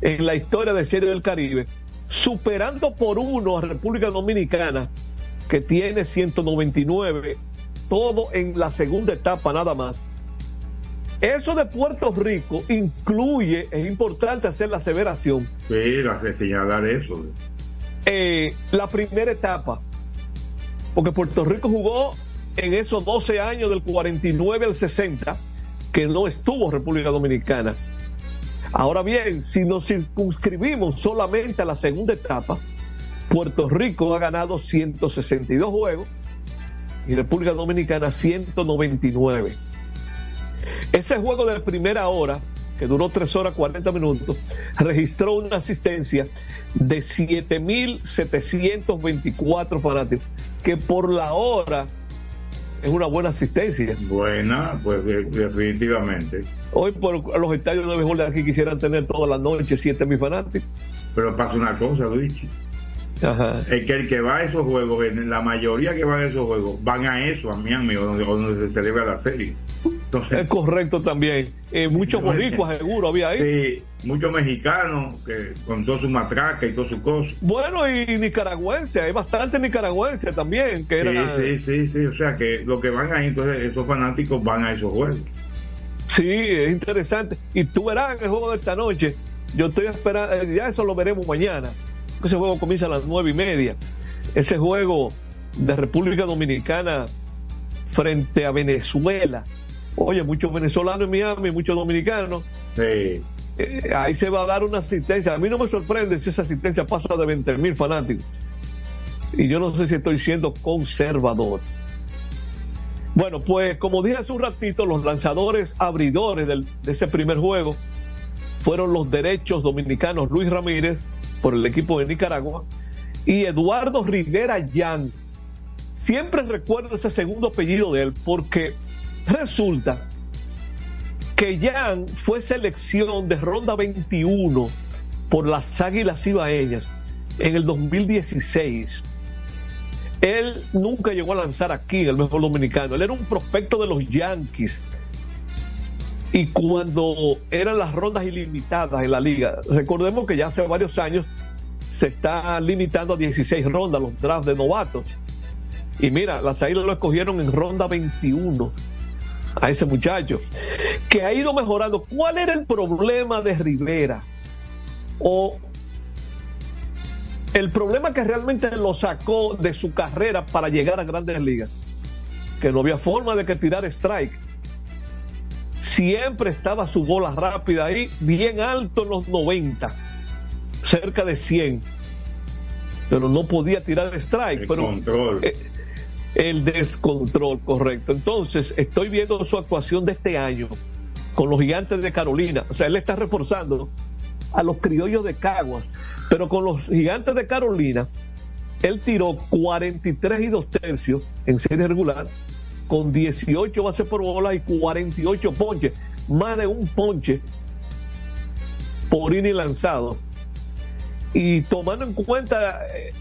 en la historia de Serie del Caribe, superando por uno a República Dominicana, que tiene 199, todo en la segunda etapa nada más eso de Puerto Rico incluye, es importante hacer la aseveración. Sí, señalar eso. Eh, la primera etapa, porque Puerto Rico jugó en esos 12 años del 49 al 60, que no estuvo República Dominicana. Ahora bien, si nos circunscribimos solamente a la segunda etapa, Puerto Rico ha ganado 162 juegos y República Dominicana 199. Ese juego de primera hora, que duró 3 horas 40 minutos, registró una asistencia de 7.724 fanáticos, que por la hora es una buena asistencia. Buena, pues definitivamente. Hoy por los estadios de béisbol de aquí quisieran tener toda la noche 7.000 fanáticos. Pero pasa una cosa, Luigi. Es que el que va a esos juegos, la mayoría que va a esos juegos, van a eso, a Miami, donde, donde se celebra la serie. Entonces, es correcto también. Eh, muchos boricuas seguro había ahí. Sí, muchos mexicanos que con todo su matraca y todo su cosa. Bueno, y nicaragüenses, hay bastante nicaragüenses también. que sí, sí, sí, sí, o sea que los que van ahí, entonces esos fanáticos van a esos juegos. Sí, es interesante. Y tú verás el juego de esta noche. Yo estoy esperando, ya eso lo veremos mañana. Ese juego comienza a las nueve y media. Ese juego de República Dominicana frente a Venezuela. Oye, muchos venezolanos en Miami, muchos dominicanos. Sí. Eh, ahí se va a dar una asistencia. A mí no me sorprende si esa asistencia pasa de 20 mil fanáticos. Y yo no sé si estoy siendo conservador. Bueno, pues como dije hace un ratito, los lanzadores abridores de ese primer juego fueron los derechos dominicanos Luis Ramírez por el equipo de Nicaragua y Eduardo Rivera Yan. Siempre recuerdo ese segundo apellido de él porque resulta que Yan fue selección de ronda 21 por las Águilas Ibaeñas en el 2016 él nunca llegó a lanzar aquí en el mejor dominicano. Él era un prospecto de los Yankees. Y cuando eran las rondas ilimitadas en la liga, recordemos que ya hace varios años se está limitando a 16 rondas los drafts de novatos. Y mira, las Águilas lo escogieron en ronda 21 a ese muchacho, que ha ido mejorando. ¿Cuál era el problema de Rivera? O el problema que realmente lo sacó de su carrera para llegar a grandes ligas, que no había forma de que tirar strike. Siempre estaba su bola rápida ahí, bien alto en los 90, cerca de 100. Pero no podía tirar strike. El pero, control. Eh, el descontrol, correcto. Entonces, estoy viendo su actuación de este año con los gigantes de Carolina. O sea, él está reforzando a los criollos de Caguas pero con los gigantes de Carolina, él tiró 43 y 2 tercios en serie regular, con 18 bases por bola y 48 ponches, más de un ponche por inning lanzado. Y tomando en cuenta eh,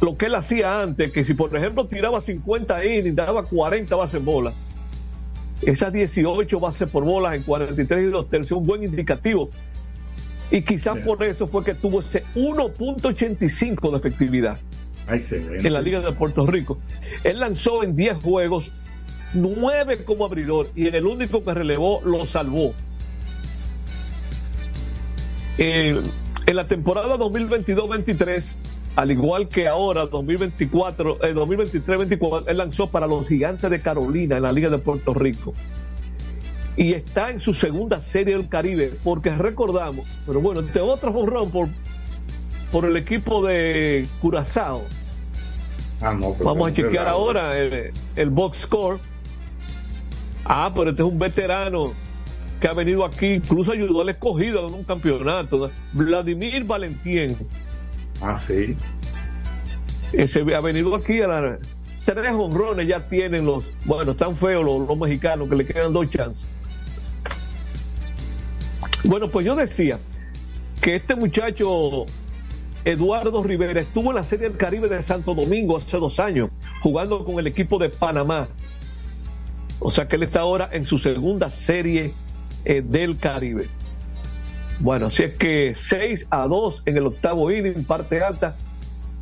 lo que él hacía antes, que si por ejemplo tiraba 50 innings, daba 40 bases por bola, esas 18 bases por bola en 43 y 2 tercios, un buen indicativo y quizás por eso fue que tuvo ese 1.85 de efectividad en la Liga de Puerto Rico. Él lanzó en 10 juegos 9 como abridor y en el único que relevó lo salvó. en la temporada 2022-23, al igual que ahora 2024, 2023-24, él lanzó para los Gigantes de Carolina en la Liga de Puerto Rico y está en su segunda serie del Caribe, porque recordamos, pero bueno, de otro por, por el equipo de Curazao. Ah, Vamos a chequear ahora el, el, box score. Ah, pero este es un veterano que ha venido aquí, incluso ayudó al escogido en un campeonato. Vladimir Valentín. Ah, sí. Ese ha venido aquí a la tres honrones ya tienen los, bueno, están feos los, los mexicanos que le quedan dos chances. Bueno, pues yo decía que este muchacho Eduardo Rivera estuvo en la Serie del Caribe de Santo Domingo hace dos años, jugando con el equipo de Panamá. O sea que él está ahora en su segunda serie eh, del Caribe. Bueno, así es que 6 a 2 en el octavo inning, parte alta.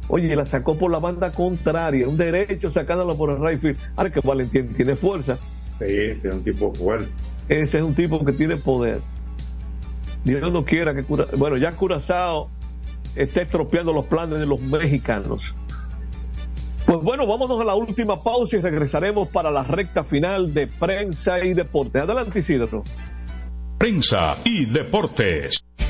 Oye, la sacó por la banda contraria, un derecho sacándola por el right field. Ahora que Valentín tiene fuerza. Sí, ese es un tipo fuerte. Ese es un tipo que tiene poder. Dios no quiera que bueno, ya Curazao está estropeando los planes de los mexicanos. Pues bueno, vámonos a la última pausa y regresaremos para la recta final de prensa y deportes. Adelante, Isidro. Prensa y deportes.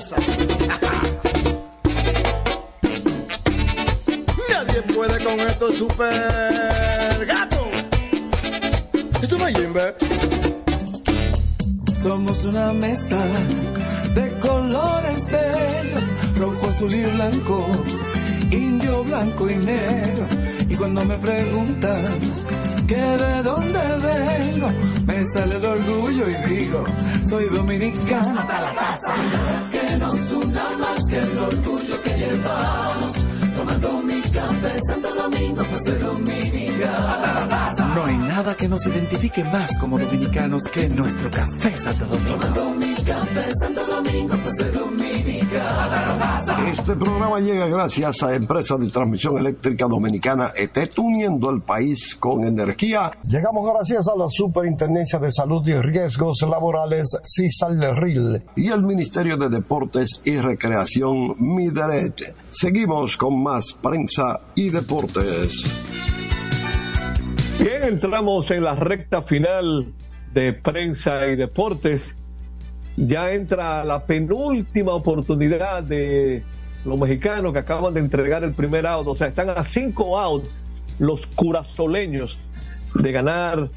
Nadie puede con estos super gatos. Esto no Jimbe. Somos una mezcla de colores bellos, rojo, azul y blanco, indio, blanco y negro. Y cuando me preguntan que de dónde vengo, me sale el orgullo y digo, soy dominicano hasta la taza. Que nos una más que el orgullo que llevamos, tomando mi café Santo Domingo, soy dominicano. No hay nada que nos identifique más como dominicanos que nuestro café Santo Domingo. Tomando mi café Santo Domingo, soy dominicano hasta la taza. Este programa llega gracias a Empresa de Transmisión Eléctrica Dominicana ETET, uniendo el país con energía. Llegamos gracias a la Superintendencia de Salud y Riesgos Laborales, CISAL-RIL, y el Ministerio de Deportes y Recreación, MIDERET. Seguimos con más prensa y Bien, entramos en la recta final de prensa y deportes. Ya entra la penúltima oportunidad de los mexicanos que acaban de entregar el primer out. O sea, están a cinco outs los curazoleños de ganar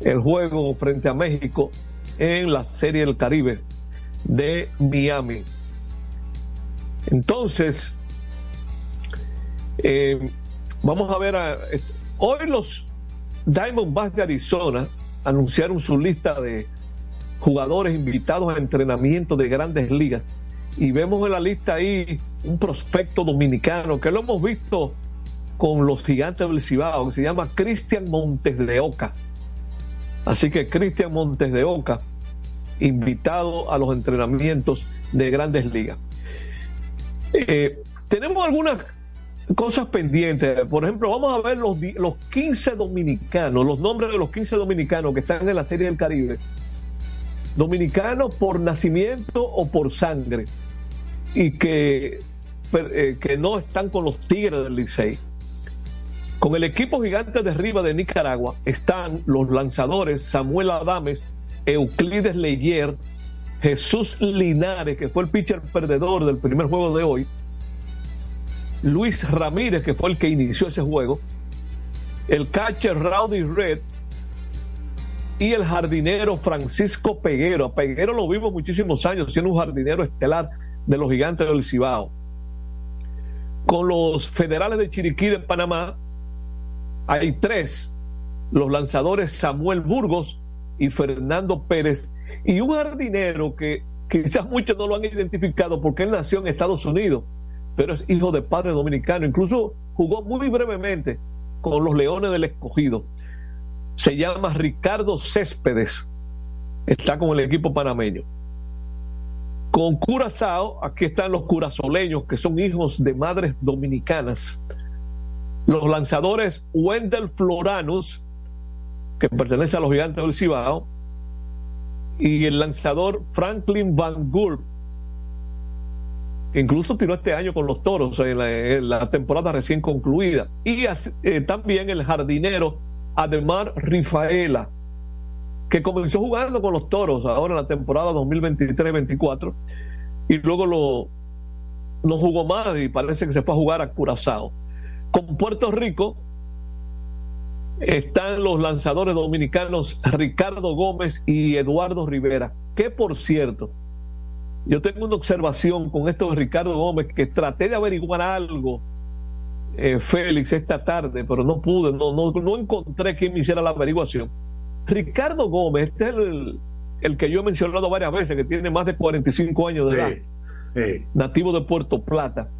el juego frente a México en la Serie del Caribe de Miami. Entonces, eh, vamos a ver, a, hoy los Diamondbacks de Arizona anunciaron su lista de jugadores invitados a entrenamiento de grandes ligas y vemos en la lista ahí un prospecto dominicano que lo hemos visto con los gigantes del Cibao, que se llama Cristian Montes de Oca. Así que Cristian Montes de Oca, invitado a los entrenamientos de grandes ligas. Eh, tenemos algunas cosas pendientes. Por ejemplo, vamos a ver los, los 15 dominicanos, los nombres de los 15 dominicanos que están en la Serie del Caribe. Dominicanos por nacimiento o por sangre. Y que, eh, que no están con los Tigres del Licey. Con el equipo gigante de arriba de Nicaragua están los lanzadores Samuel Adames, Euclides Leyer, Jesús Linares, que fue el pitcher perdedor del primer juego de hoy, Luis Ramírez, que fue el que inició ese juego, el catcher Rowdy Red y el jardinero Francisco Peguero. A Peguero lo vimos muchísimos años siendo un jardinero estelar de los gigantes del Cibao. Con los federales de Chiriquí en Panamá hay tres, los lanzadores Samuel Burgos y Fernando Pérez y un jardinero que quizás muchos no lo han identificado porque él nació en Estados Unidos, pero es hijo de padre dominicano. Incluso jugó muy brevemente con los Leones del Escogido. Se llama Ricardo Céspedes. Está con el equipo panameño. Con Curazao, aquí están los curazoleños, que son hijos de madres dominicanas. Los lanzadores Wendell Floranus, que pertenece a los gigantes del Cibao, y el lanzador Franklin Van Gulp, que incluso tiró este año con los toros en la, temporada recién concluida. Y eh, también el jardinero Ademar Rifaela, que comenzó jugando con los toros ahora en la temporada 2023-24 y luego lo, no jugó más y parece que se fue a jugar a Curazao. Con Puerto Rico, están los lanzadores dominicanos Ricardo Gómez y Eduardo Rivera, que por cierto, yo tengo una observación con esto de Ricardo Gómez, que traté de averiguar algo, eh, Félix, esta tarde, pero no pude, no, no, no encontré quien me hiciera la averiguación. Ricardo Gómez, este es el, que yo he mencionado varias veces, que tiene más de 45 años de edad, nativo de Puerto Plata.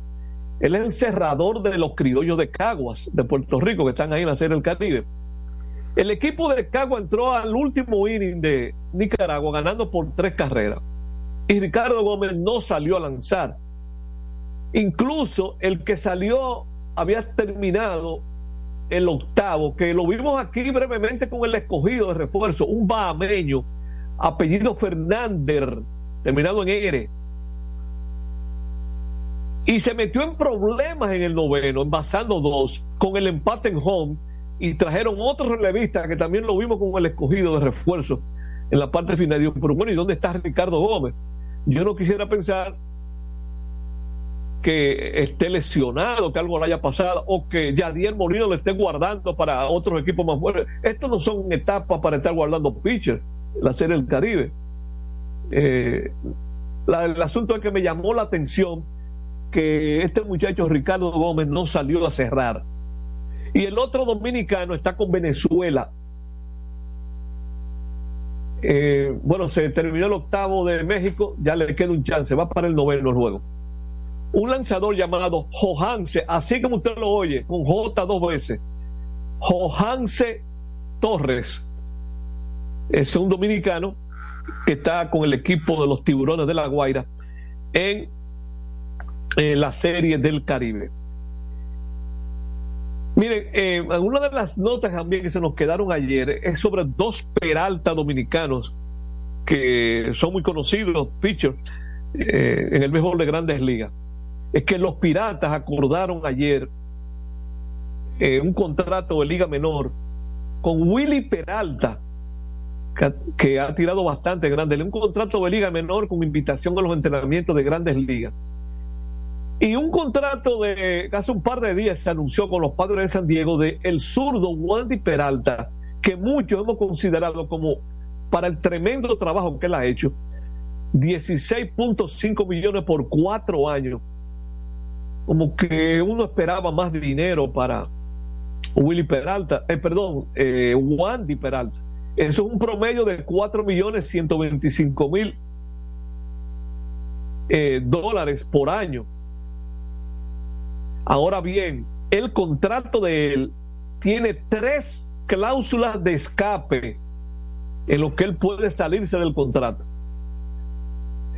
Él es el cerrador de los criollos de Caguas, de Puerto Rico, que están ahí en la Serie del Caribe. El equipo de Caguas entró al último inning de Nicaragua ganando por tres carreras. Y Ricardo Gómez no salió a lanzar. Incluso el que salió había terminado el octavo, que lo vimos aquí brevemente con el escogido de refuerzo, un bahameño, apellido Fernández, terminado en R y se metió en problemas en el noveno, envasando dos, con el empate en home, y trajeron otro relevista que también lo vimos con el escogido de refuerzo en la parte final. pero bueno, ¿y dónde está Ricardo Gómez? Yo no quisiera pensar que esté lesionado, que algo le haya pasado, o que Yadier Molino lo esté guardando para otros equipos más fuertes. Estos no son etapas para estar guardando pitchers, la Serie del Caribe. Eh, el asunto es que me llamó la atención que este muchacho Ricardo Gómez no salió a cerrar. Y el otro dominicano está con Venezuela. Eh, bueno, se terminó el octavo de México, ya le queda un chance, va para el noveno luego. Un lanzador llamado Johanse, así como usted lo oye, con J dos veces. Johanse Torres. Es un dominicano que está con el equipo de los tiburones de la Guaira en la serie del Caribe. Miren, eh, una de las notas también que se nos quedaron ayer es sobre dos Peralta dominicanos que son muy conocidos, pitchers, eh, en el béisbol de grandes ligas. Es que los Piratas acordaron ayer eh, un contrato de liga menor con Willy Peralta, que, que ha tirado bastante grande, un contrato de liga menor con invitación a los entrenamientos de grandes ligas. Y un contrato de hace un par de días se anunció con los padres de San Diego de el zurdo Wandy Peralta, que muchos hemos considerado como para el tremendo trabajo que él ha hecho, 16.5 millones por cuatro años. Como que uno esperaba más dinero para Willy Peralta, eh, perdón, eh, Wandy Peralta. Eso es un promedio de 4 millones 125 mil eh, dólares por año Ahora bien, el contrato de él tiene tres cláusulas de escape en lo que él puede salirse del contrato.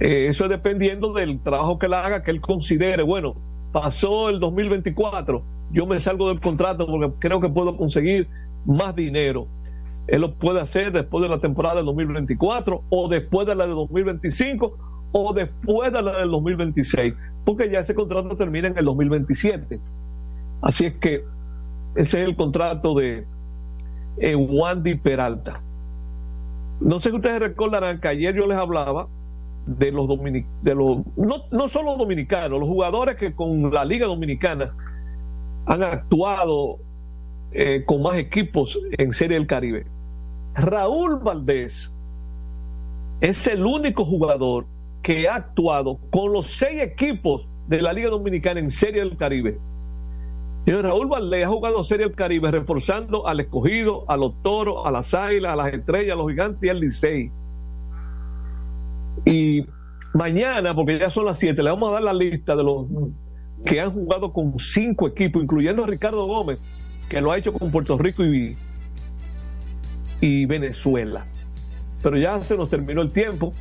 Eh, eso es dependiendo del trabajo que él haga, que él considere, bueno, pasó el 2024, yo me salgo del contrato porque creo que puedo conseguir más dinero. Él lo puede hacer después de la temporada del 2024 o después de la de 2025 o después de la del 2026, porque ya ese contrato termina en el 2027. Así es que ese es el contrato de eh, Wandy Peralta. No sé si ustedes recordarán que ayer yo les hablaba de los dominicanos, los, no, no solo dominicanos, los jugadores que con la Liga Dominicana han actuado eh, con más equipos en Serie del Caribe. Raúl Valdés es el único jugador que ha actuado con los seis equipos de la Liga Dominicana en Serie del Caribe. Y Raúl Valdés ha jugado Serie del Caribe reforzando al escogido, a los toros, a las águilas, a las estrellas, a los gigantes y al Licey. Y mañana, porque ya son las siete, le vamos a dar la lista de los que han jugado con cinco equipos, incluyendo a Ricardo Gómez, que lo ha hecho con Puerto Rico y Venezuela. Pero ya se nos terminó el tiempo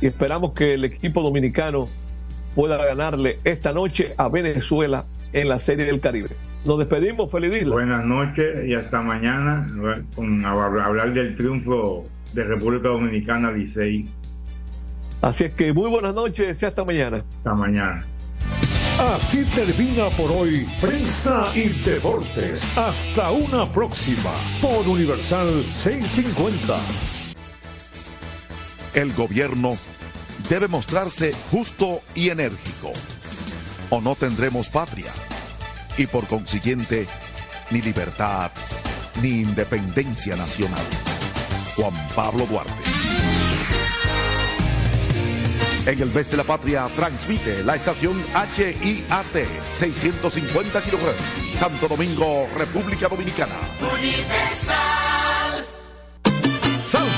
y esperamos que el equipo dominicano pueda ganarle esta noche a Venezuela en la Serie del Caribe. Nos despedimos, feliz día. Buenas noches y hasta mañana con hablar del triunfo de República Dominicana Licey. Así es que muy buenas noches y hasta mañana. Hasta mañana. Así termina por hoy Prensa y Deportes. Hasta una próxima por Universal 650. El gobierno debe mostrarse justo y enérgico. O no tendremos patria. Y por consiguiente, ni libertad, ni independencia nacional. Juan Pablo Duarte. En el mes de la patria transmite la estación HIAT 650 kHz. Santo Domingo, República Dominicana. Universal.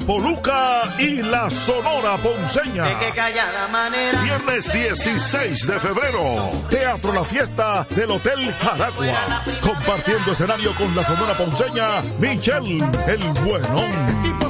Papo Luca y la Sonora Ponceña. Viernes 16 de febrero. Teatro La Fiesta del Hotel Jaragua. Compartiendo escenario con la Sonora Ponceña, Michelle el Buenón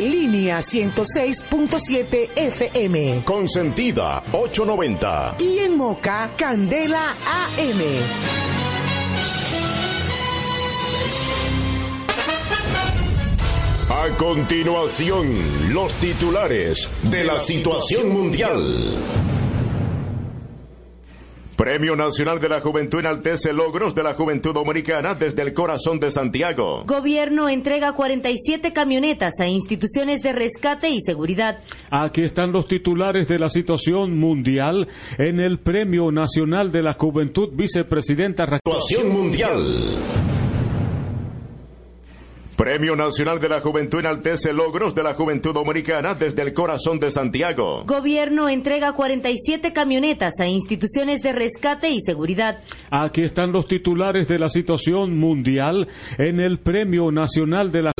línea 106.7 FM. Consentida 890. Y en Moca, Candela AM. A continuación, los titulares de la situación mundial. Premio Nacional de la Juventud enaltece logros de la juventud dominicana desde el corazón de Santiago. Gobierno entrega 47 camionetas a instituciones de rescate y seguridad. Aquí están los titulares de la situación mundial en el Premio Nacional de la Juventud Vicepresidenta. Situación mundial. Premio Nacional de la Juventud enaltece logros de la juventud dominicana desde el corazón de Santiago. Gobierno entrega 47 camionetas a instituciones de rescate y seguridad. Aquí están los titulares de la situación mundial en el Premio Nacional de la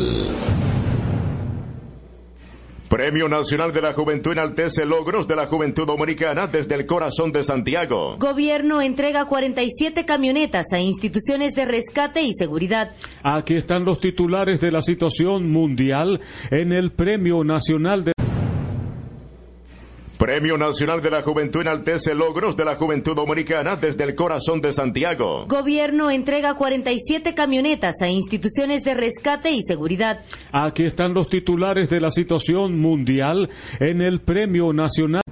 Premio Nacional de la Juventud enaltece logros de la juventud dominicana desde el corazón de Santiago. Gobierno entrega 47 camionetas a instituciones de rescate y seguridad. Aquí están los titulares de la situación mundial en el Premio Nacional de Premio Nacional de la Juventud enaltece logros de la juventud dominicana desde el corazón de Santiago. Gobierno entrega 47 camionetas a instituciones de rescate y seguridad. Aquí están los titulares de la situación mundial en el Premio Nacional.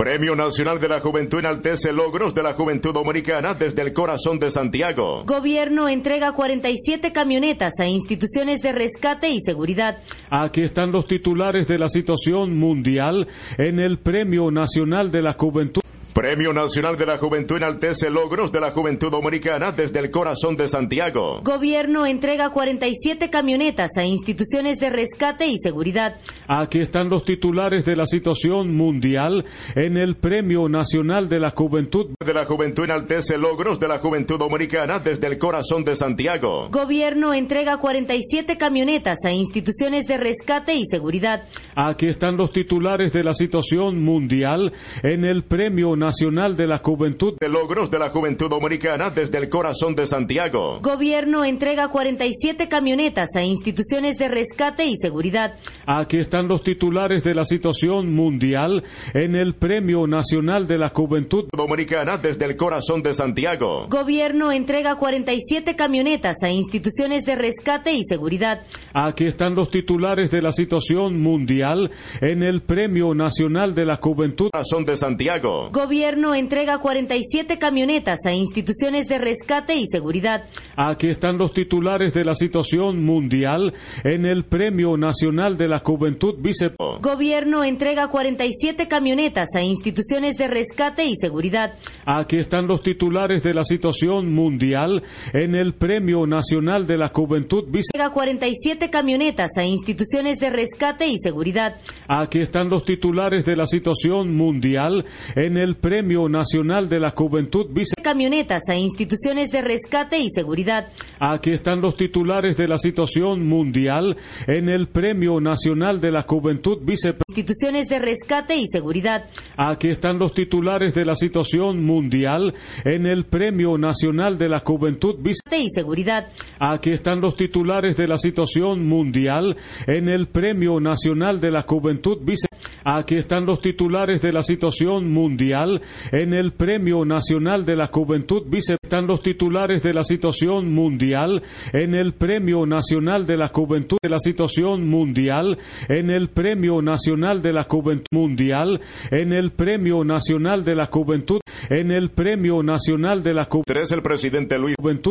Premio Nacional de la Juventud enaltece logros de la juventud dominicana desde el corazón de Santiago. Gobierno entrega 47 camionetas a instituciones de rescate y seguridad. Aquí están los titulares de la situación mundial en el Premio Nacional de la Juventud. Premio Nacional de la Juventud enaltece logros de la juventud dominicana desde el corazón de Santiago. Gobierno entrega 47 camionetas a instituciones de rescate y seguridad. Aquí están los titulares de la situación mundial en el Premio Nacional de la Juventud. De la Juventud enaltece logros de la juventud dominicana desde el corazón de Santiago. Gobierno entrega 47 camionetas a instituciones de rescate y seguridad. Aquí están los titulares de la situación mundial en el Premio Nacional de la Juventud. De logros de la juventud dominicana desde el corazón de Santiago. Gobierno entrega 47 camionetas a instituciones de rescate y seguridad. Aquí están los titulares de la situación mundial en el Premio Nacional de la Juventud. Dominicana desde el corazón de Santiago. Gobierno entrega 47 camionetas a instituciones de rescate y seguridad. Aquí están los titulares de la situación mundial en el Premio Nacional de la Juventud. Corazón de Santiago. Gobierno entrega 47 camionetas a instituciones de rescate y seguridad. Aquí están los titulares de la situación mundial en el Premio Nacional de la Juventud Vice. Gobierno entrega 47 camionetas a instituciones de rescate y seguridad. Aquí están los titulares de la situación mundial en el Premio Nacional de la Juventud Vice. Entrega 47 camionetas a instituciones de rescate y seguridad. Aquí están los titulares de la situación mundial en el Premio Nacional de la Juventud Vice. Camionetas a instituciones de rescate y seguridad. Aquí están los titulares de la situación mundial en el Premio Nacional de la Juventud Vice. Instituciones de rescate y seguridad. Aquí están los titulares de la situación mundial en el Premio Nacional de la Juventud Vice. y seguridad. Aquí están los titulares de la situación mundial en el Premio Nacional de la Juventud Vice. Aquí están los titulares de la situación mundial en el Premio Nacional de la Juventud Vice. Están los titulares de la situación mundial en el Premio Nacional de la Juventud de la situación mundial en el Premio Nacional de la Juventud Mundial en el Premio Nacional de la Juventud en el Premio Nacional de la Juventud. el presidente Luis Juventud